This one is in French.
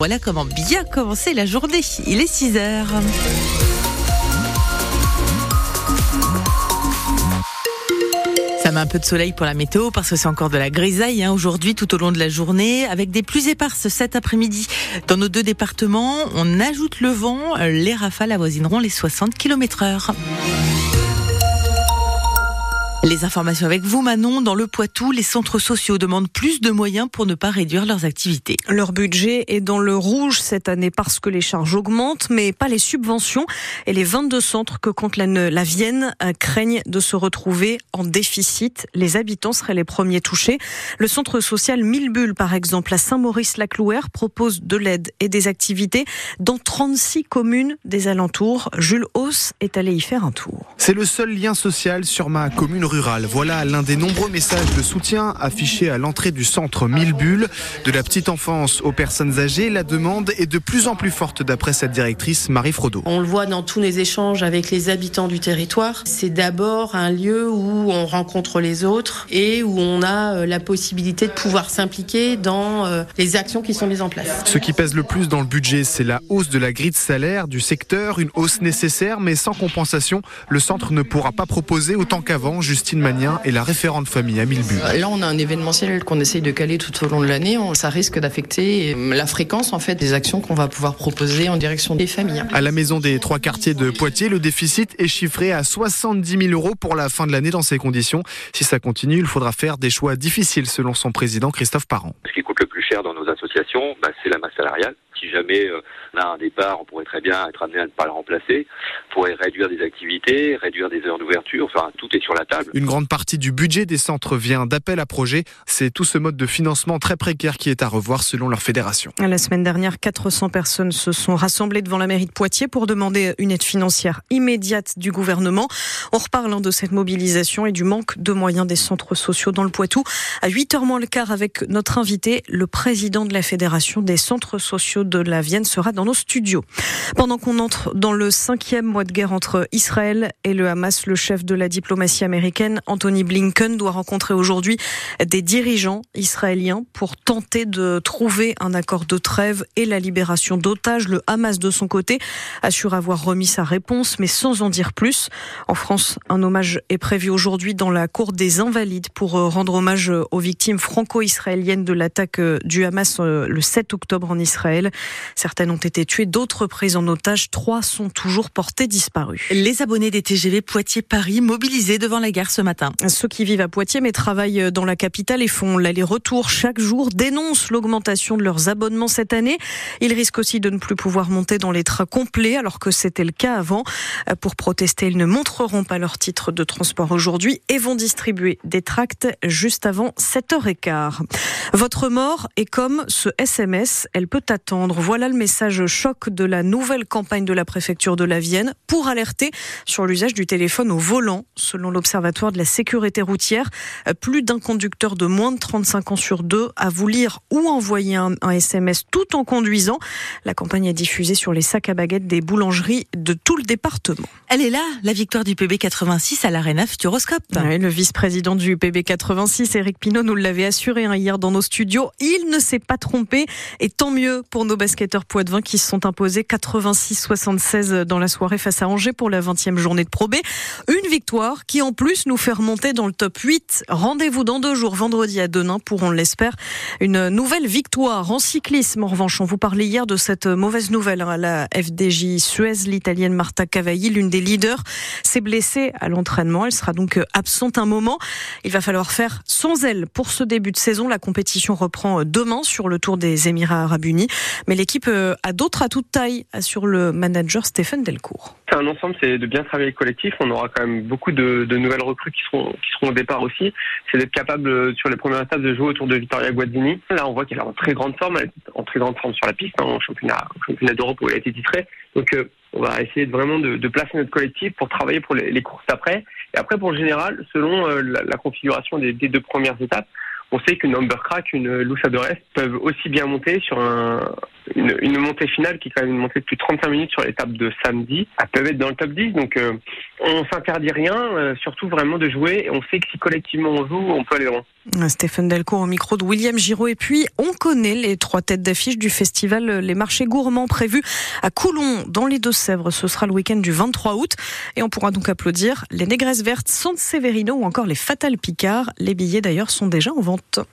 Voilà comment bien commencer la journée. Il est 6 heures. Ça met un peu de soleil pour la météo parce que c'est encore de la grisaille hein, aujourd'hui tout au long de la journée avec des pluies éparses cet après-midi. Dans nos deux départements, on ajoute le vent. Les rafales avoisineront les 60 km heure. Les informations avec vous, Manon. Dans le Poitou, les centres sociaux demandent plus de moyens pour ne pas réduire leurs activités. Leur budget est dans le rouge cette année parce que les charges augmentent, mais pas les subventions. Et les 22 centres que compte la, la Vienne euh, craignent de se retrouver en déficit. Les habitants seraient les premiers touchés. Le centre social Mille par exemple, à Saint-Maurice-la-Clouère, propose de l'aide et des activités dans 36 communes des alentours. Jules Hauss est allé y faire un tour. C'est le seul lien social sur ma commune rurale. Voilà l'un des nombreux messages de soutien affichés à l'entrée du centre Mille Bulles. De la petite enfance aux personnes âgées, la demande est de plus en plus forte d'après cette directrice Marie Frodo. On le voit dans tous les échanges avec les habitants du territoire. C'est d'abord un lieu où on rencontre les autres et où on a euh, la possibilité de pouvoir s'impliquer dans euh, les actions qui sont mises en place. Ce qui pèse le plus dans le budget, c'est la hausse de la grille de salaire du secteur, une hausse nécessaire mais sans compensation. Le centre ne pourra pas proposer autant qu'avant Justine Magnien est la référente famille à Milbu. Là, on a un événementiel qu'on essaye de caler tout au long de l'année. Ça risque d'affecter la fréquence en fait des actions qu'on va pouvoir proposer en direction des familles. À la maison des trois quartiers de Poitiers, le déficit est chiffré à 70 000 euros pour la fin de l'année dans ces conditions. Si ça continue, il faudra faire des choix difficiles selon son président Christophe Parent. Ce qui coûte le plus cher dans nos associations, bah, c'est la masse salariale. Si jamais euh, on a un départ, on pourrait très bien être amené à ne pas le remplacer. On pourrait réduire des activités, réduire des heures d'ouverture. Enfin, tout est sur la table. Une grande partie du budget des centres vient d'appels à projets. C'est tout ce mode de financement très précaire qui est à revoir selon leur fédération. La semaine dernière, 400 personnes se sont rassemblées devant la mairie de Poitiers pour demander une aide financière immédiate du gouvernement. On reparle de cette mobilisation et du manque de moyens des centres sociaux dans le Poitou. À 8h moins le quart avec notre invité, le président de la fédération des centres sociaux de la Vienne sera dans nos studios. Pendant qu'on entre dans le cinquième mois de guerre entre Israël et le Hamas, le chef de la diplomatie américaine, Anthony Blinken, doit rencontrer aujourd'hui des dirigeants israéliens pour tenter de trouver un accord de trêve et la libération d'otages. Le Hamas, de son côté, assure avoir remis sa réponse, mais sans en dire plus. En France, un hommage est prévu aujourd'hui dans la cour des Invalides pour rendre hommage aux victimes franco-israéliennes de l'attaque du Hamas le 7 octobre en Israël. Certaines ont été tuées, d'autres prises en otage. Trois sont toujours portées disparues. Les abonnés des TGV Poitiers-Paris mobilisés devant la gare ce matin. Ceux qui vivent à Poitiers mais travaillent dans la capitale et font l'aller-retour chaque jour dénoncent l'augmentation de leurs abonnements cette année. Ils risquent aussi de ne plus pouvoir monter dans les trains complets alors que c'était le cas avant. Pour protester, ils ne montreront pas leur titre de transport aujourd'hui et vont distribuer des tracts juste avant 7h15. Votre mort est comme ce SMS, elle peut attendre. Voilà le message choc de la nouvelle campagne de la préfecture de la Vienne pour alerter sur l'usage du téléphone au volant. Selon l'Observatoire de la sécurité routière, plus d'un conducteur de moins de 35 ans sur deux a voulu lire ou envoyer un, un SMS tout en conduisant. La campagne est diffusée sur les sacs à baguettes des boulangeries de tout le département. Elle est là, la victoire du PB 86 à l'Arena Futuroscope. Oui, le vice-président du PB 86, Eric Pinault, nous l'avait assuré hein, hier dans nos studios. Il ne s'est pas trompé et tant mieux pour nos basketteurs poitevins qui se sont imposés 86-76 dans la soirée face à Angers pour la 20e journée de Pro B. Une victoire qui en plus nous fait remonter dans le top 8. Rendez-vous dans deux jours, vendredi à Denain pour, on l'espère, une nouvelle victoire en cyclisme. En revanche, on vous parlait hier de cette mauvaise nouvelle à la FDJ Suez. L'italienne Marta Cavalli, l'une des leaders, s'est blessée à l'entraînement. Elle sera donc absente un moment. Il va falloir faire sans elle pour ce début de saison. La compétition reprend demain sur le Tour des Émirats Arabes Unis. Mais l'équipe a d'autres à toute taille, assure le manager Stéphane Delcourt. C'est un ensemble, c'est de bien travailler collectif. On aura quand même beaucoup de, de nouvelles recrues qui seront, qui seront au départ aussi. C'est d'être capable sur les premières étapes de jouer autour de Vittoria Guazzini. Là, on voit qu'elle est en très grande forme, elle est en très grande forme sur la piste, hein, en championnat, championnat d'Europe où elle a été titrée. Donc, euh, on va essayer de, vraiment de, de, placer notre collectif pour travailler pour les, courses après. Et après, pour le général, selon euh, la, la, configuration des, des deux premières étapes, on sait qu'une Crack, une Loussa de Rest peuvent aussi bien monter sur un, une, une, montée finale qui est quand même une montée de plus de 35 minutes sur l'étape de samedi. Elles peuvent être dans le top 10, donc euh, on s'interdit rien, euh, surtout vraiment de jouer. On sait que si collectivement on joue, on peut aller loin. Stéphane Delcourt au micro de William Giraud. Et puis, on connaît les trois têtes d'affiche du festival Les Marchés Gourmands prévus à Coulon, dans les Deux-Sèvres. Ce sera le week-end du 23 août. Et on pourra donc applaudir les Négresses Vertes, San Severino ou encore les Fatal Picard. Les billets d'ailleurs sont déjà en vente. Benvenuto.